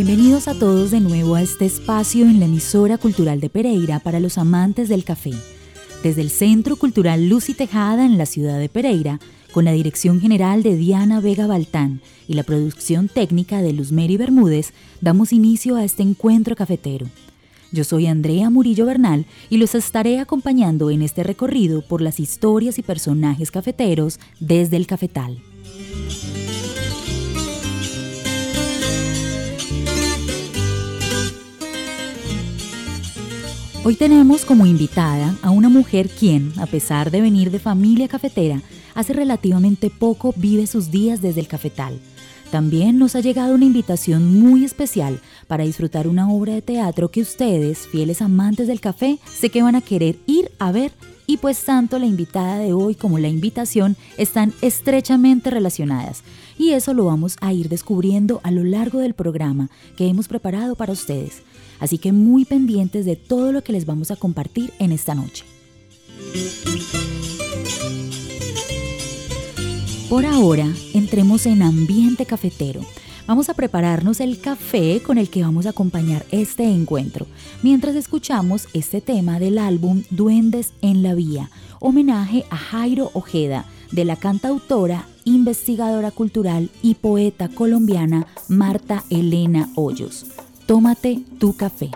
Bienvenidos a todos de nuevo a este espacio en la emisora cultural de Pereira para los amantes del café. Desde el Centro Cultural Lucy Tejada en la ciudad de Pereira, con la dirección general de Diana Vega Baltán y la producción técnica de Luz Mary Bermúdez, damos inicio a este encuentro cafetero. Yo soy Andrea Murillo Bernal y los estaré acompañando en este recorrido por las historias y personajes cafeteros desde el cafetal. Hoy tenemos como invitada a una mujer quien, a pesar de venir de familia cafetera, hace relativamente poco vive sus días desde el cafetal. También nos ha llegado una invitación muy especial para disfrutar una obra de teatro que ustedes, fieles amantes del café, sé que van a querer ir a ver y pues tanto la invitada de hoy como la invitación están estrechamente relacionadas y eso lo vamos a ir descubriendo a lo largo del programa que hemos preparado para ustedes así que muy pendientes de todo lo que les vamos a compartir en esta noche. Por ahora, entremos en ambiente cafetero. Vamos a prepararnos el café con el que vamos a acompañar este encuentro, mientras escuchamos este tema del álbum Duendes en la Vía, homenaje a Jairo Ojeda, de la cantautora, investigadora cultural y poeta colombiana Marta Elena Hoyos. Tómate tu café.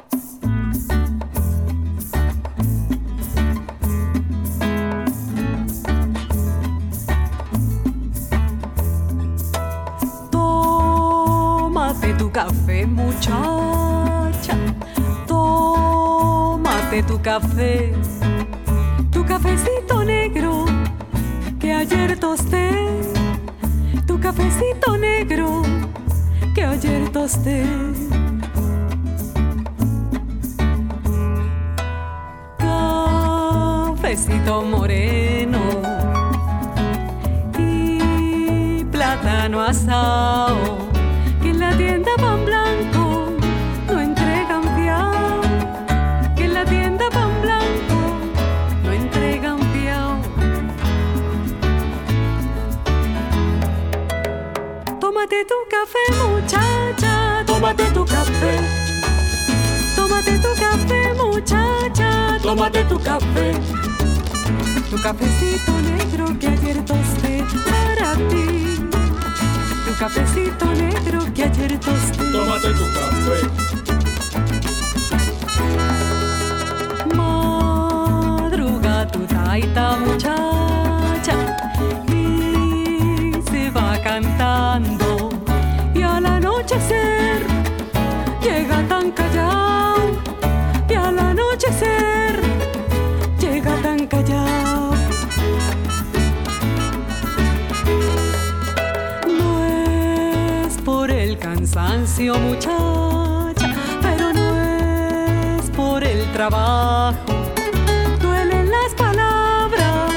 Café, muchacha. Tómate tu café. Tu cafecito negro que ayer tosté. Tu cafecito negro que ayer tosté. cafecito moreno y plátano asado tienda pan blanco no entregan fiao. En la tienda pan blanco no entregan fiao. Tómate tu café muchacha tómate tu café. Tómate tu café muchacha tómate tu café. Tu cafecito negro que ayer tosté para ti. Tu cafecito negro que ayer tosté. Tómate tu café. Madruga tu taita muchacha y se va cantando y al anochecer llega cansancio, muchacha, pero no es por el trabajo. Duelen las palabras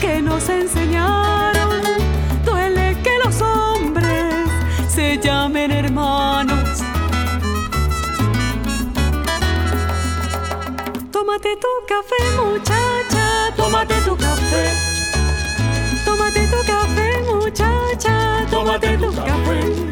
que nos enseñaron. Duele que los hombres se llamen hermanos. Tómate tu café, muchacha, tómate tu café. Tómate tu café, muchacha, tómate tu café.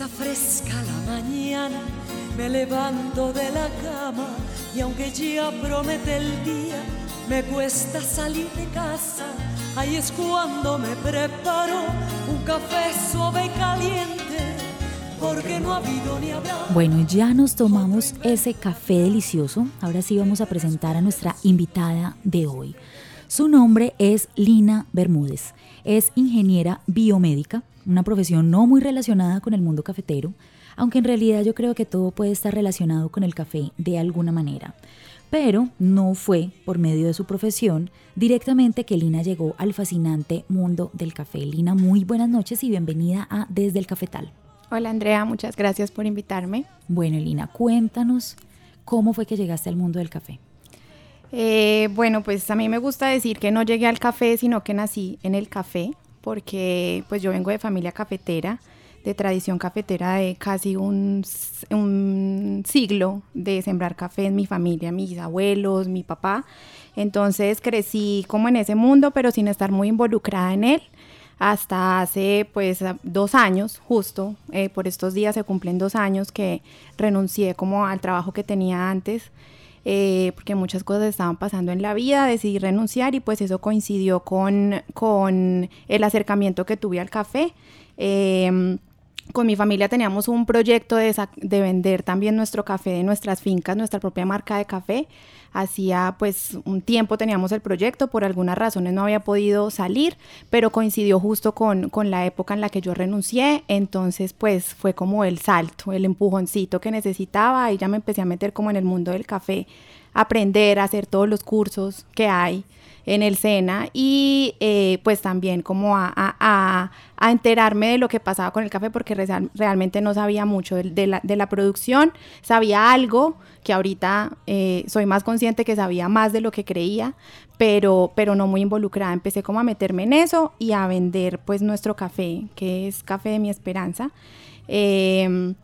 Está fresca la mañana, me levanto de la cama y aunque ya promete el día, me cuesta salir de casa. Ahí es cuando me preparo un café suave y caliente, porque no ha habido ni habrá. Bueno, ya nos tomamos ese café delicioso. Ahora sí vamos a presentar a nuestra invitada de hoy. Su nombre es Lina Bermúdez. Es ingeniera biomédica, una profesión no muy relacionada con el mundo cafetero, aunque en realidad yo creo que todo puede estar relacionado con el café de alguna manera. Pero no fue por medio de su profesión directamente que Lina llegó al fascinante mundo del café. Lina, muy buenas noches y bienvenida a Desde el Cafetal. Hola Andrea, muchas gracias por invitarme. Bueno, Lina, cuéntanos cómo fue que llegaste al mundo del café. Eh, bueno, pues a mí me gusta decir que no llegué al café, sino que nací en el café, porque pues yo vengo de familia cafetera, de tradición cafetera de casi un, un siglo de sembrar café en mi familia, mis abuelos, mi papá. Entonces crecí como en ese mundo, pero sin estar muy involucrada en él hasta hace pues dos años, justo eh, por estos días se cumplen dos años que renuncié como al trabajo que tenía antes eh, porque muchas cosas estaban pasando en la vida, decidí renunciar y pues eso coincidió con, con el acercamiento que tuve al café. Em, con mi familia teníamos un proyecto de, de, vender también nuestro café de nuestras fincas, nuestra propia marca de café. Hacía pues un tiempo teníamos el proyecto, por algunas razones no había podido salir, pero coincidió justo con, con la época en la que yo renuncié, entonces pues fue como el salto, el empujoncito que necesitaba y ya me empecé a meter como en el mundo del café, aprender hacer todos los cursos que hay en el SENA y eh, pues también como a, a, a, enterarme de lo que pasaba con el café porque realmente no sabía mucho de, la, de, la, producción, sabía algo que ahorita eh, soy más consciente que sabía más de lo que creía, pero, pero no muy involucrada. Empecé como a meterme en eso y a vender pues nuestro café, que es Café de mi Esperanza. Em,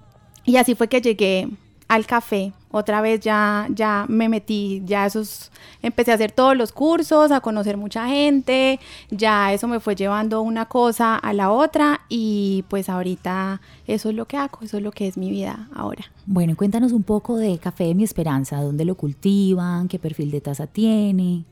y así fue que llegué al café. Otra vez ya, ya me metí, ya esos, empecé a hacer todos los cursos, a conocer mucha gente, ya eso me fue llevando una cosa a la otra y pues ahorita eso es lo que hago, eso es lo que es mi vida ahora. Bueno, cuéntanos un poco de Café de mi Esperanza, dónde lo cultivan, qué perfil de taza tiene.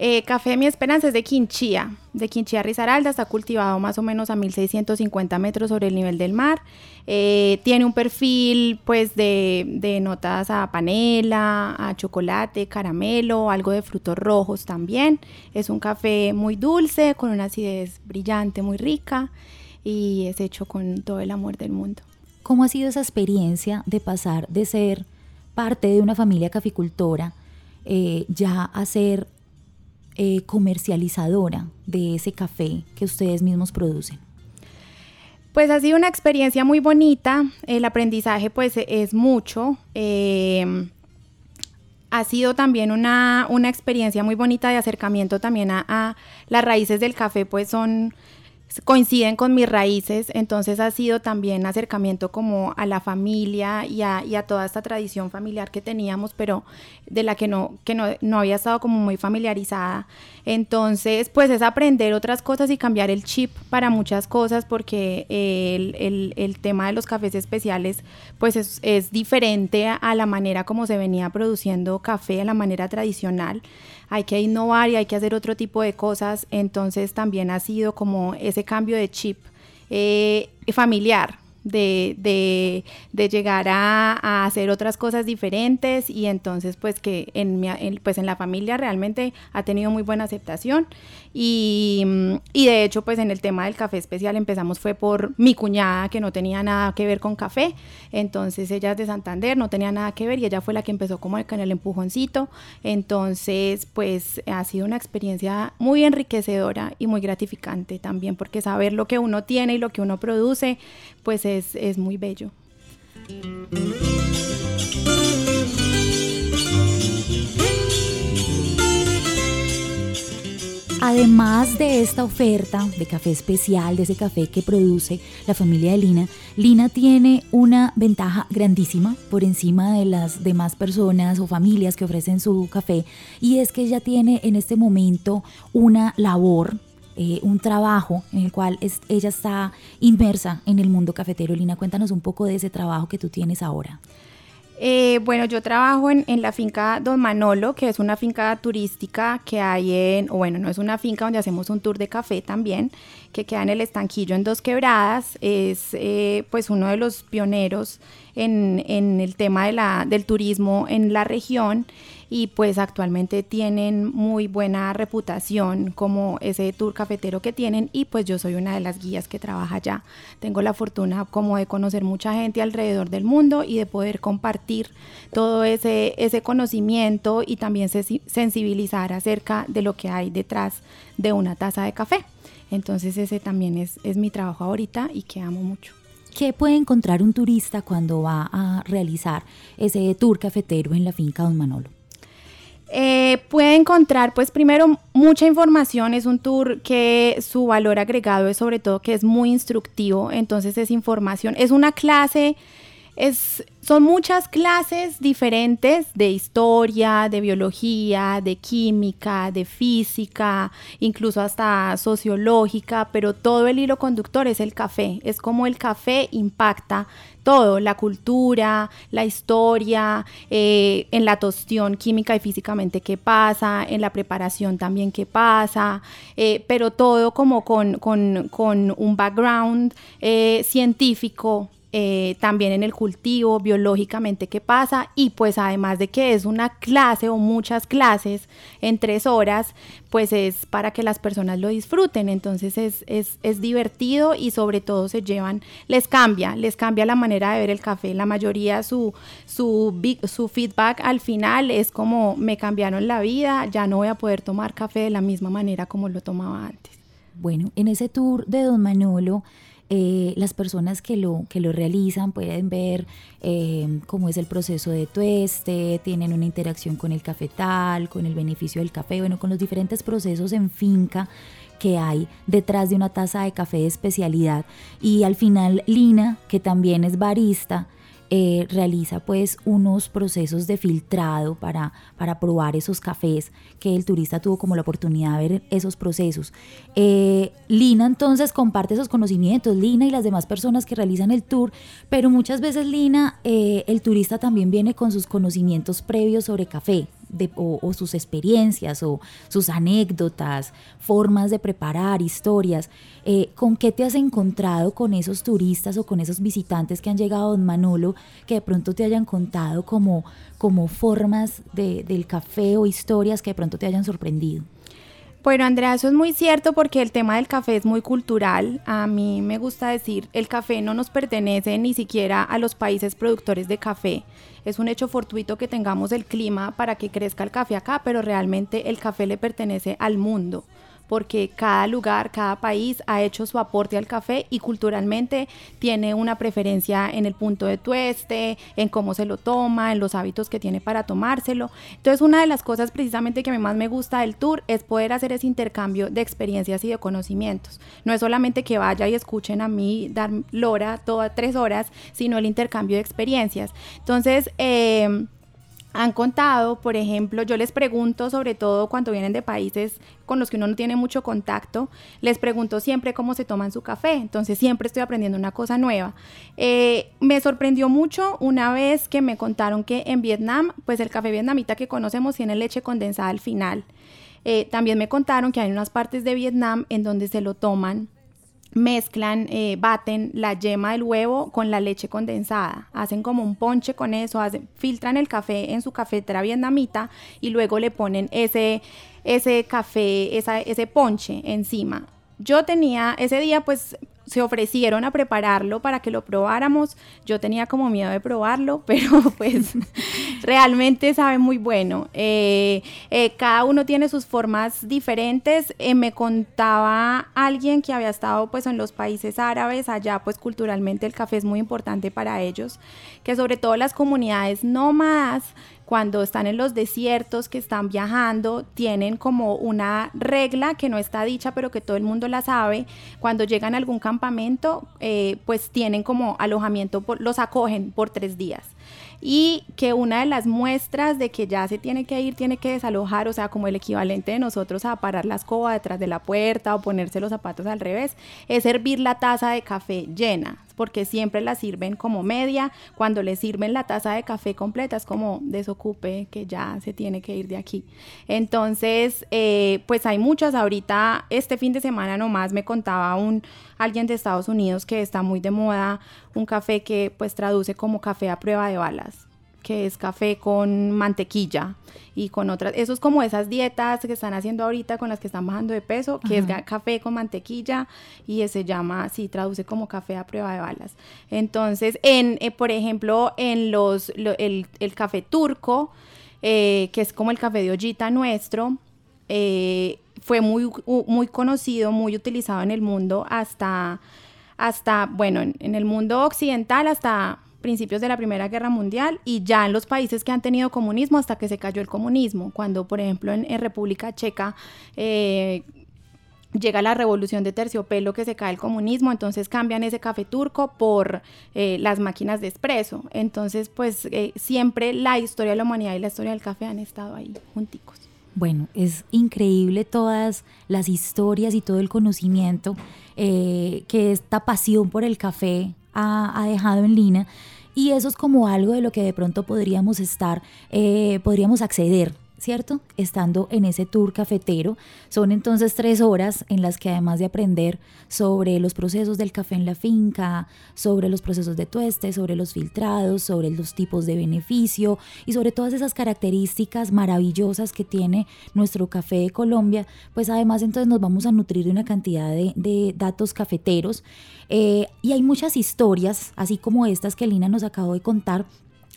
Eh, café Mi Esperanza es de Quinchía, de Quinchía Risaralda, está cultivado más o menos a 1650 metros sobre el nivel del mar. Eh, tiene un perfil pues de, de, notas a panela, a chocolate, caramelo, algo de frutos rojos también. Es un café muy dulce, con una acidez brillante, muy rica y es hecho con todo el amor del mundo. ¿Cómo ha sido esa experiencia de pasar de ser parte de una familia caficultora eh, ya a ser eh, comercializadora de ese café que ustedes mismos producen? Pues ha sido una experiencia muy bonita, el aprendizaje pues es mucho. Em, ha sido también una, una, experiencia muy bonita de acercamiento también a, las raíces del café, pues son coinciden con mis raíces, entonces ha sido también acercamiento como a la familia y a, toda esta tradición familiar que teníamos, pero de la que no, que no, no, había estado como muy familiarizada. Entonces, pues es aprender otras cosas y cambiar el chip para muchas cosas, porque el, el, tema de los cafés especiales, pues es, es diferente a la manera como se venía produciendo café, a la manera tradicional hay que innovar y hay que hacer otro tipo de cosas, entonces también ha sido como ese cambio de chip eh, familiar, de, de, llegar a, hacer otras cosas diferentes y entonces pues que en, pues en la familia realmente ha tenido muy buena aceptación. Y, y, de hecho pues en el tema del café especial empezamos fue por mi cuñada que no tenía nada que ver con café, entonces ella es de Santander, no tenía nada que ver y ella fue la que empezó como con el empujoncito, entonces pues ha sido una experiencia muy enriquecedora y muy gratificante también porque saber lo que uno tiene y lo que uno produce pues es, es muy bello. Además de esta oferta de café especial, de ese café que produce la familia de Lina, Lina tiene una ventaja grandísima por encima de las demás personas o familias que ofrecen su café y es que ella tiene en este momento una labor eh, un trabajo en el cual es, ella está inmersa en el mundo cafetero. Lina, cuéntanos un poco de ese trabajo que tú tienes ahora. Eh, bueno, yo trabajo en, la finca Don Manolo, que es una finca turística que hay en, bueno, no es una finca donde hacemos un tour de café también, que queda en el estanquillo en Dos Quebradas. Es eh, pues uno de los pioneros en, en el tema de la, del turismo en la región y pues actualmente tienen muy buena reputación como ese tour cafetero que tienen y pues yo soy una de las guías que trabaja allá. Tengo la fortuna como de conocer mucha gente alrededor del mundo y de poder compartir todo ese, ese conocimiento y también sensibilizar acerca de lo que hay detrás de una taza de café. Entonces ese también es, es mi trabajo ahorita y que amo mucho. ¿Qué puede encontrar un turista cuando va a realizar ese tour cafetero en la finca Don Manolo? Eh, puede encontrar, pues primero, mucha información. Es un tour que su valor agregado es sobre todo que es muy instructivo. Entonces es información. Es una clase, es, son muchas clases diferentes de historia, de biología, de química, de física, incluso hasta sociológica, pero todo el hilo conductor es el café. Es como el café impacta todo, la cultura, la historia, eh, en la tostión química y físicamente qué pasa, en la preparación también qué pasa, eh, pero todo como con, un background eh, científico eh, también en el cultivo, biológicamente qué pasa. Y pues además de que es una clase o muchas clases en tres horas, pues es para que las personas lo disfruten, entonces es, es, es divertido y sobre todo se llevan, les cambia, les cambia la manera de ver el café, la mayoría su, su, su feedback al final es como me cambiaron la vida, ya no voy a poder tomar café de la misma manera como lo tomaba antes. Bueno, en ese tour de Don Manolo, eh, las personas que lo, que lo realizan pueden ver eh, cómo es el proceso de tueste, tienen una interacción con el cafetal, con el beneficio del café, bueno, con los diferentes procesos en finca que hay detrás de una taza de café de especialidad. Y al final Lina, que también es barista, eh, realiza pues unos procesos de filtrado para, para probar esos cafés que el turista tuvo como la oportunidad de ver esos procesos. Eh, Lina entonces comparte esos conocimientos, Lina y las demás personas que realizan el tour, pero muchas veces Lina, eh, el turista también viene con sus conocimientos previos sobre café o, sus experiencias o sus anécdotas, formas de preparar, historias. Eh, ¿Con qué te has encontrado con esos turistas o con esos visitantes que han llegado a Don Manolo que de pronto te hayan contado como, como formas del café o historias que de pronto te hayan sorprendido? Bueno, Andrea, eso es muy cierto porque el tema del café es muy cultural. A mí me gusta decir, el café no nos pertenece ni siquiera a los países productores de café. Es un hecho fortuito que tengamos el clima para que crezca el café acá, pero realmente el café le pertenece al mundo porque cada lugar, cada país ha hecho su aporte al café y culturalmente tiene una preferencia en el punto de tueste, en cómo se lo toma, en los hábitos que tiene para tomárselo. Entonces una de las cosas precisamente que más me gusta del tour es poder hacer ese intercambio de experiencias y de conocimientos. No es solamente que vaya y escuchen a mí dar lora todas tres horas, sino el intercambio de experiencias. Entonces, eh, han contado, por ejemplo, yo les pregunto, sobre todo cuando vienen de países con los que uno no tiene mucho contacto, les pregunto siempre cómo se toman su café, entonces siempre estoy aprendiendo una cosa nueva. Eh, me sorprendió mucho una vez que me contaron que en Vietnam, pues el café vietnamita que conocemos tiene leche condensada al final. Eh, también me contaron que hay unas partes de Vietnam en donde se lo toman mezclan, eh, baten la yema del huevo con la leche condensada, hacen como un ponche con eso, hacen, filtran el café en su cafetera vietnamita y luego le ponen ese, ese café, ese ponche encima. Yo tenía ese día pues se ofrecieron a prepararlo para que lo probáramos. Yo tenía como miedo de probarlo, pero pues realmente sabe muy bueno. Eh, eh, cada uno tiene sus formas diferentes. Eh, me contaba alguien que había estado pues en los países árabes, allá pues culturalmente el café es muy importante para ellos, que sobre todo las comunidades nómadas cuando están en los desiertos, que están viajando, tienen como una regla que no está dicha, pero que todo el mundo la sabe. Cuando llegan a algún campamento, eh, pues tienen como alojamiento, los acogen por tres días y que una de las muestras de que ya se tiene que ir, tiene que desalojar, o sea, como el equivalente de nosotros a parar la escoba detrás de la puerta o ponerse los zapatos al revés, es servir la taza de café llena, porque siempre la sirven como media, cuando le sirven la taza de café completa es como desocupe que ya se tiene que ir de aquí. Entonces, eh, pues hay muchas, ahorita este fin de semana nomás me contaba un alguien de Estados Unidos que está muy de moda, un café que pues traduce como café a prueba de balas que es café con mantequilla y con otras, eso es como esas dietas que están haciendo ahorita con las que están bajando de peso, que es café con mantequilla y se llama, sí, traduce como café a prueba de balas. Entonces, en, eh, por ejemplo, en los, el, café turco, eh, que es como el café de ollita nuestro, eh, fue muy, muy conocido, muy utilizado en el mundo hasta, hasta bueno, en, el mundo occidental hasta principios de la Primera Guerra Mundial y ya en los países que han tenido comunismo hasta que se cayó el comunismo, cuando por ejemplo en, República Checa eh, llega la revolución de terciopelo que se cae el comunismo, entonces cambian ese café turco por eh, las máquinas de espresso. Entonces, pues eh, siempre la historia de la humanidad y la historia del café han estado ahí junticos. Bueno, es increíble todas las historias y todo el conocimiento eh, que esta pasión por el café ha, dejado en Lina. Y eso es como algo de lo que de pronto podríamos estar, eh, podríamos acceder ¿cierto? Estando en ese tour cafetero. Son entonces tres horas en las que además de aprender sobre los procesos del café en la finca, sobre los procesos de tueste, sobre los filtrados, sobre los tipos de beneficio y sobre todas esas características maravillosas que tiene nuestro café de Colombia, pues además entonces nos vamos a nutrir de una cantidad de, datos cafeteros. Eh, y hay muchas historias, así como estas que Lina nos acabó de contar,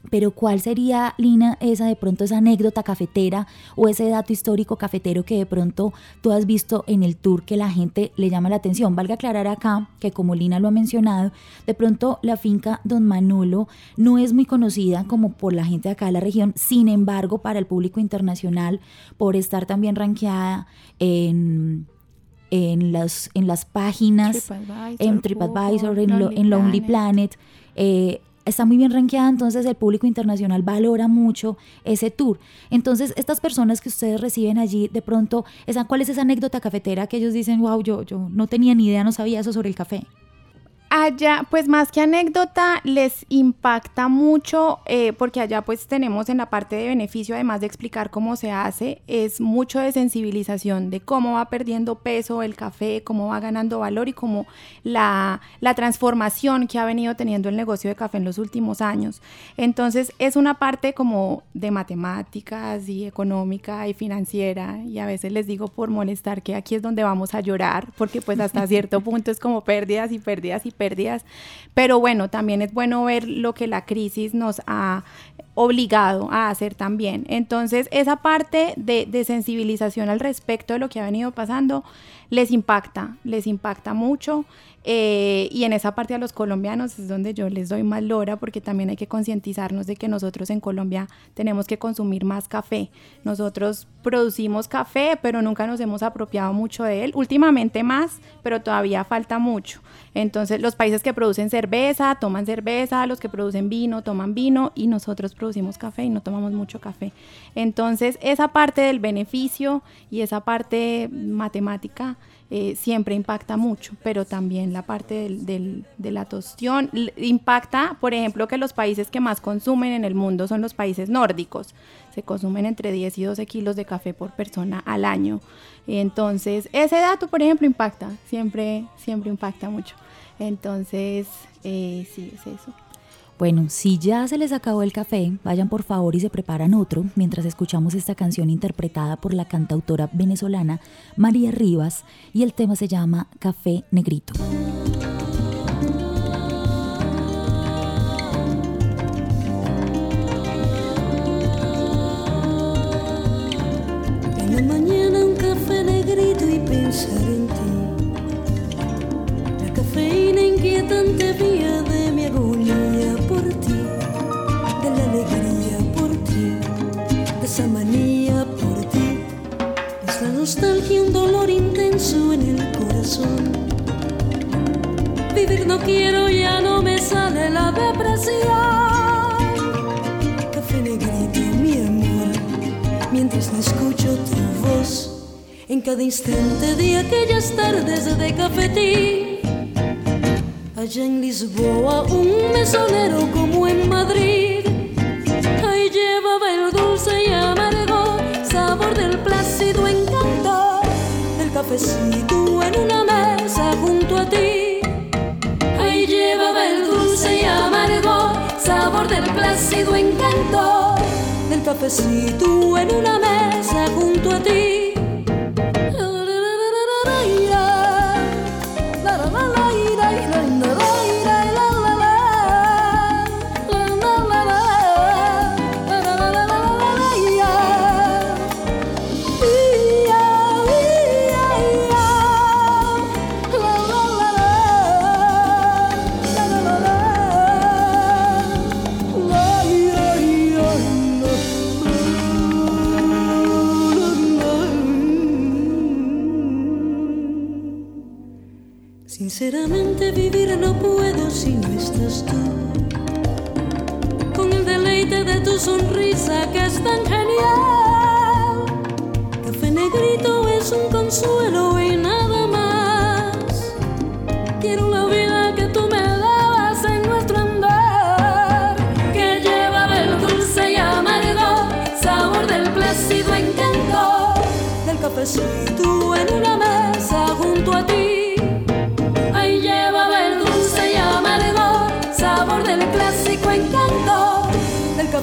pero ¿cuál sería, Lina, esa de pronto, esa anécdota cafetera o ese dato histórico cafetero que de pronto tú has visto en el tour que la gente le llama la atención? Valga aclarar acá que como Lina lo ha mencionado, de pronto la finca Don Manolo no es muy conocida como por la gente de acá de la región, sin embargo, para el público internacional, por estar también rankeada en en las, en las páginas, en TripAdvisor, en, en Lonely Planet, eh, está muy bien rankeada, entonces el público internacional valora mucho ese tour. Entonces, estas personas que ustedes reciben allí, de pronto, esa, ¿cuál es esa anécdota cafetera que ellos dicen, wow, yo, yo no tenía ni idea, no sabía eso sobre el café? Allá, pues más que anécdota, les impacta mucho eh, porque allá pues tenemos en la parte de beneficio, además de explicar cómo se hace, es mucho de sensibilización de cómo va perdiendo peso el café, cómo va ganando valor y cómo la, la transformación que ha venido teniendo el negocio de café en los últimos años. Entonces es una parte como de matemáticas y económica y financiera y a veces les digo por molestar que aquí es donde vamos a llorar porque pues hasta cierto punto es como pérdidas y pérdidas y pérdidas, pero bueno, también es bueno ver lo que la crisis nos ha obligado a hacer también. Entonces, esa parte de, de, sensibilización al respecto de lo que ha venido pasando les impacta, les impacta mucho. Eh, y en esa parte a los colombianos es donde yo les doy más lora porque también hay que concientizarnos de que nosotros en Colombia tenemos que consumir más café. Nosotros producimos café, pero nunca nos hemos apropiado mucho de él. Últimamente más, pero todavía falta mucho. Entonces los países que producen cerveza toman cerveza, los que producen vino toman vino y nosotros producimos café y no tomamos mucho café. Entonces esa parte del beneficio y esa parte matemática eh, siempre impacta mucho, pero también la parte del, de la tostión impacta, por ejemplo, que los países que más consumen en el mundo son los países nórdicos. Se consumen entre 10 y 12 kilos de café por persona al año. Entonces, ese dato, por ejemplo, impacta, siempre, siempre impacta mucho. Entonces, eh, sí, es eso. Bueno, si ya se les acabó el café, vayan por favor y se preparan otro mientras escuchamos esta canción interpretada por la cantautora venezolana María Rivas y el tema se llama Café Negrito. En la mañana un café negrito y pensar en ti. La cafeína inquietante vía de mi agonía esta manía por ti. Es la nostalgia, un dolor intenso en el corazón. Vivir no quiero, ya no me sale la depresión. Café negrito, mi amor, mientras no escucho tu voz. En cada instante de aquellas tardes de cafetín. Allá en Lisboa, un mesonero como en Madrid Llevaba el dulce y amargo sabor del plácido encanto del cafecito en una mesa junto a ti. Ahí llevaba el dulce y amargo sabor del plácido encanto del cafecito en una mesa junto a ti. Con el deleite de tu sonrisa que es tan genial. Café negrito es un consuelo y nada más. Quiero la vida que tú me dabas en nuestro andar. Que llevaba el dulce y amargo sabor del plácido encanto. Del cafecito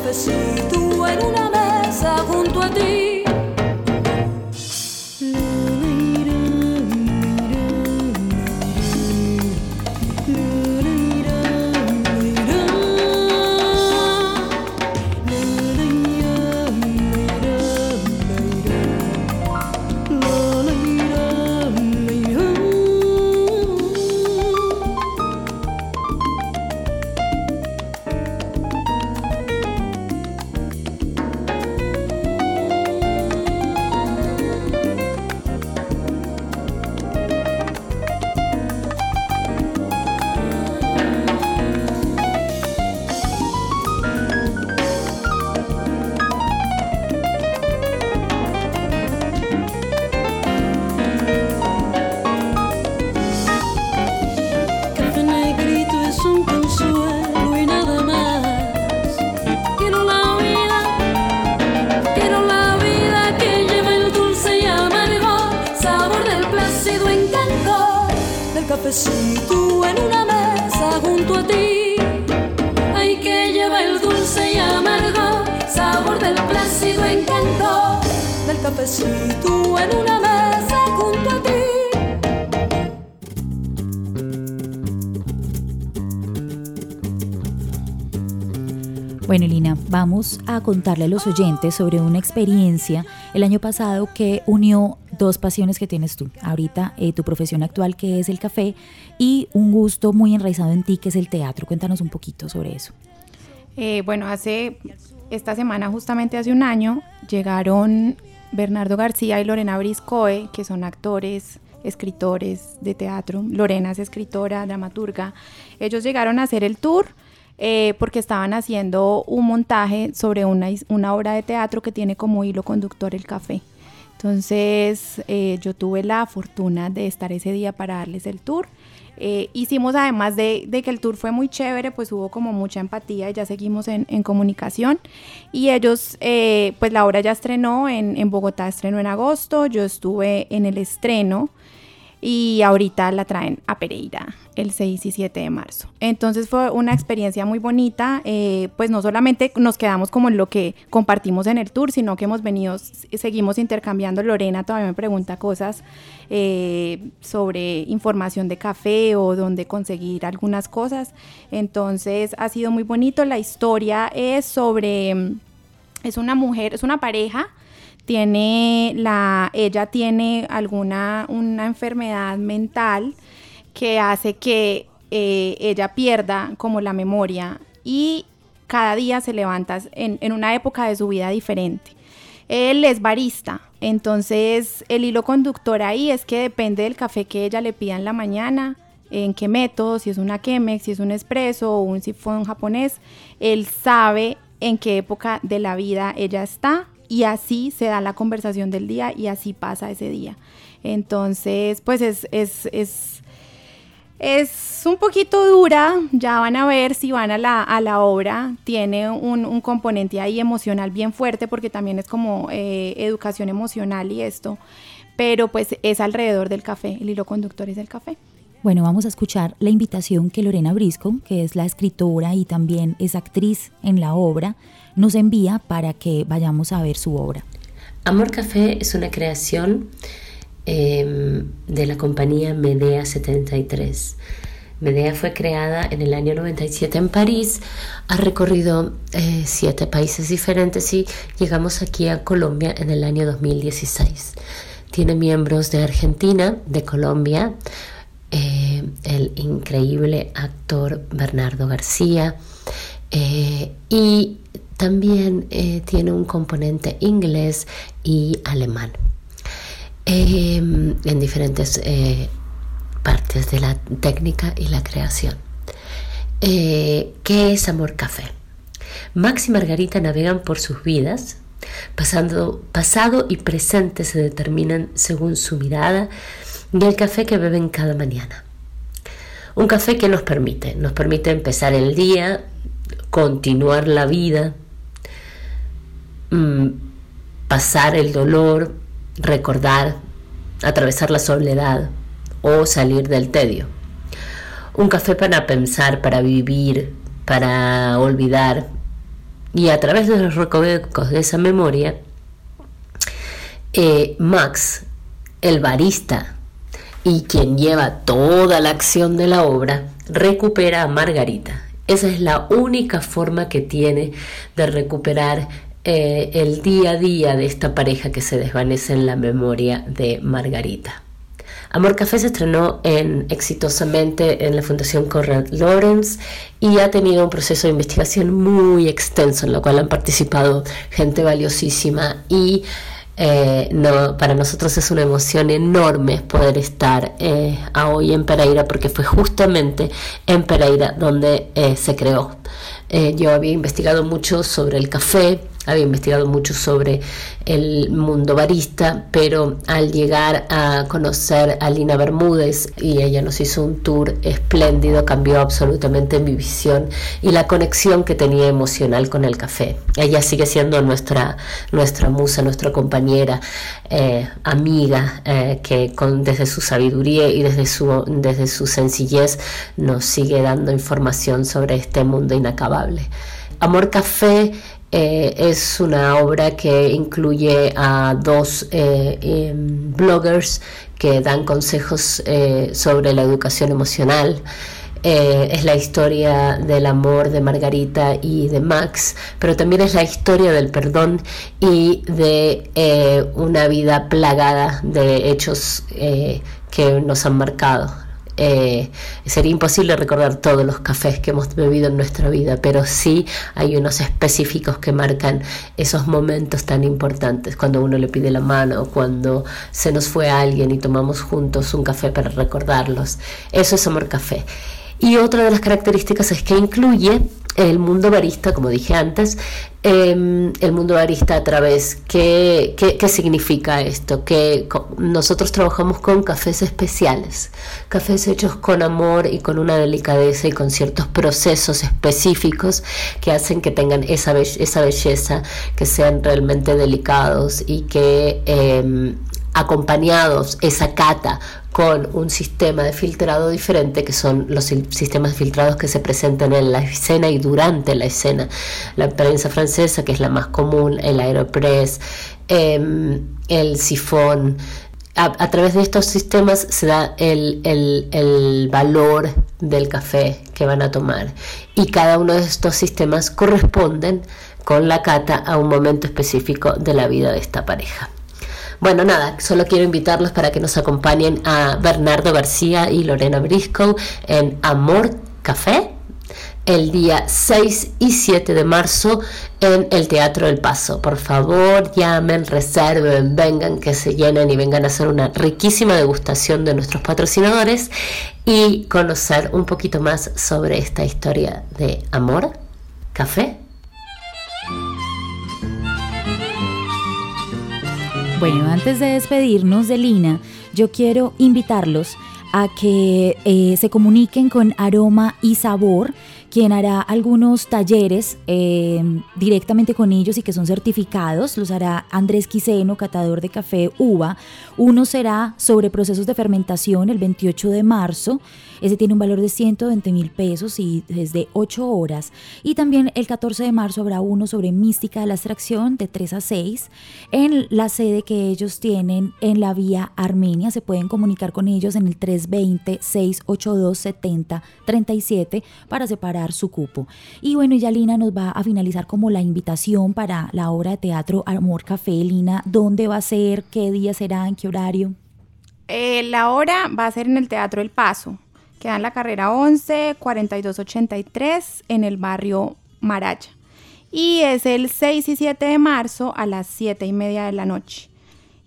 cafecito en una mesa junto a ti. Cafecito en una mesa junto a ti. Ay, que lleva el dulce y amargo sabor del plácido encanto del cafecito en una mesa junto a ti. Bueno, Lina, vamos a contarle a los oyentes sobre una experiencia el año pasado que unió dos pasiones que tienes tú. Ahorita eh, tu profesión actual que es el café y un gusto muy enraizado en ti que es el teatro. Cuéntanos un poquito sobre eso. Eh, bueno, hace esta semana, justamente hace un año, llegaron Bernardo García y Lorena Briscoe, que son actores, escritores de teatro. Lorena es escritora, dramaturga. Ellos llegaron a hacer el tour eh, porque estaban haciendo un montaje sobre una, una obra de teatro que tiene como hilo conductor el café. Entonces eh, yo tuve la fortuna de estar ese día para darles el tour. Eh, hicimos además de, que el tour fue muy chévere, pues hubo como mucha empatía y ya seguimos en, en comunicación. Y ellos, eh, pues la obra ya estrenó en, en Bogotá, estrenó en agosto, yo estuve en el estreno y ahorita la traen a Pereira el 6 y 7 de marzo. Entonces fue una experiencia muy bonita, eh, pues no solamente nos quedamos como en lo que compartimos en el tour, sino que hemos venido, seguimos intercambiando. Lorena todavía me pregunta cosas eh, sobre información de café o dónde conseguir algunas cosas. Entonces ha sido muy bonito. La historia es sobre, mm, es una mujer, es una pareja tiene la ella tiene alguna una enfermedad mental que hace que eh, ella pierda como la memoria y cada día se levanta en, en una época de su vida diferente. Él es barista, entonces el hilo conductor ahí es que depende del café que ella le pida en la mañana, en qué método, si es una Chemex, si es un espresso o un sifón japonés, él sabe en qué época de la vida ella está y así se da la conversación del día y así pasa ese día. Entonces, pues es, es, es, es un poquito dura, ya van a ver si van a la, a la obra, tiene un, un, componente ahí emocional bien fuerte porque también es como eh, educación emocional y esto, pero pues es alrededor del café, el hilo conductor es el café. Bueno, vamos a escuchar la invitación que Lorena Brisco, que es la escritora y también es actriz en la obra, nos envía para que vayamos a ver su obra. Amor Café es una creación eh, de la compañía Medea 73. Medea fue creada en el año 97 en París, ha recorrido eh, siete países diferentes y llegamos aquí a Colombia en el año 2016. Tiene miembros de Argentina, de Colombia, eh, el increíble actor Bernardo García eh, y también eh, tiene un componente inglés y alemán en diferentes partes de la técnica y la creación. ¿Qué es Amor Café? Max y Margarita navegan por sus vidas, pasado y presente se determinan según su mirada, y el café que beben cada mañana. Un café que nos permite, nos permite empezar el día, continuar la vida, mm, pasar el dolor, recordar, atravesar la soledad o salir del tedio. Un café para pensar, para vivir, para olvidar. Y a través de los recovecos de esa memoria, eh, Max, el barista y quien lleva toda la acción de la obra recupera a Margarita. Esa es la única forma que tiene de recuperar eh, el día a día de esta pareja que se desvanece en la memoria de Margarita. Amor Café se estrenó en, exitosamente en la Fundación Conrad Lawrence y ha tenido un proceso de investigación muy extenso en lo cual han participado gente valiosísima y eh, para nosotros es una emoción enorme poder estar eh, hoy en Pereira porque fue justamente en Pereira donde se creó. yo había investigado mucho sobre el café, había investigado mucho sobre el mundo barista, pero al llegar a conocer a Lina Bermúdez y ella nos hizo un tour espléndido, cambió absolutamente mi visión y la conexión que tenía emocional con el café. Ella sigue siendo nuestra, nuestra musa, nuestra compañera, eh, amiga, eh, que con, desde su sabiduría y desde su, desde su sencillez nos sigue dando información sobre este mundo inacabable. Amor Café eh, es una obra que incluye a dos eh, em, bloggers que dan consejos eh, sobre la educación emocional. es la historia del amor de Margarita y de Max, pero también es la historia del perdón y de una vida plagada de hechos que nos han marcado. Eh, sería imposible recordar todos los cafés que hemos bebido en nuestra vida, pero sí hay unos específicos que marcan esos momentos tan importantes, cuando uno le pide la mano, cuando se nos fue alguien y tomamos juntos un café para recordarlos. Eso es amor café. Y otra de las características es que incluye el mundo barista, como dije antes, em, el mundo barista a través, ¿qué, qué, significa esto? Que nosotros trabajamos con cafés especiales, cafés hechos con amor y con una delicadeza y con ciertos procesos específicos que hacen que tengan esa, esa belleza, que sean realmente delicados y que em, acompañados esa cata con un sistema de filtrado diferente que son los sistemas filtrados que se presentan en la escena y durante la escena. La prensa francesa, que es la más común, el aeropress, em, el sifón. A, través de estos sistemas se da el, el valor del café que van a tomar y cada uno de estos sistemas corresponden con la cata a un momento específico de la vida de esta pareja. Bueno, nada, solo quiero invitarlos para que nos acompañen a Bernardo García y Lorena Briscoe en Amor Café el día 6 y 7 de marzo en el Teatro del Paso. Por favor, llamen, reserven, vengan, que se llenen y vengan a hacer una riquísima degustación de nuestros patrocinadores y conocer un poquito más sobre esta historia de amor, café. Bueno, antes de despedirnos de Lina, yo quiero invitarlos a que eh, se comuniquen con Aroma y Sabor quien hará algunos talleres eh, directamente con ellos y que son certificados. Los hará Andrés Quiseno, catador de café uva. Uno será sobre procesos de fermentación el 28 de marzo. Ese tiene un valor de 120 mil pesos y es de 8 horas. Y también el 14 de marzo habrá uno sobre mística de la extracción de 3 a 6 en la sede que ellos tienen en la vía Armenia. Se pueden comunicar con ellos en el 320-682-7037 para separar su cupo. Y bueno, ya Lina nos va a finalizar como la invitación para la obra de teatro Amor Café. Lina, ¿dónde va a ser? ¿Qué día será? ¿En qué horario? Eh, la obra va a ser en el Teatro El Paso. Queda en la carrera 11, 4283, en el barrio Maraya. Y es el 6 y 7 de marzo a las 7 y media de la noche.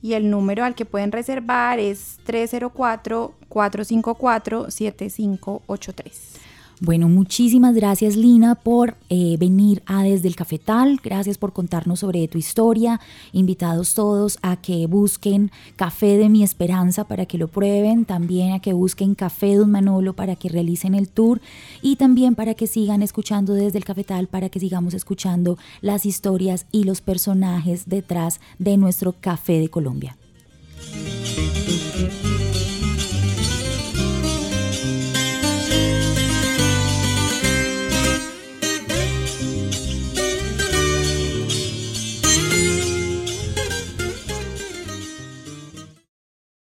Y el número al que pueden reservar es 304-454-7583. Bueno, muchísimas gracias Lina por eh, venir a Desde el Cafetal, gracias por contarnos sobre tu historia, invitados todos a que busquen Café de mi Esperanza para que lo prueben, también a que busquen Café de un Manolo para que realicen el tour. Y también para que sigan escuchando Desde el Cafetal, para que sigamos escuchando las historias y los personajes detrás de nuestro Café de Colombia.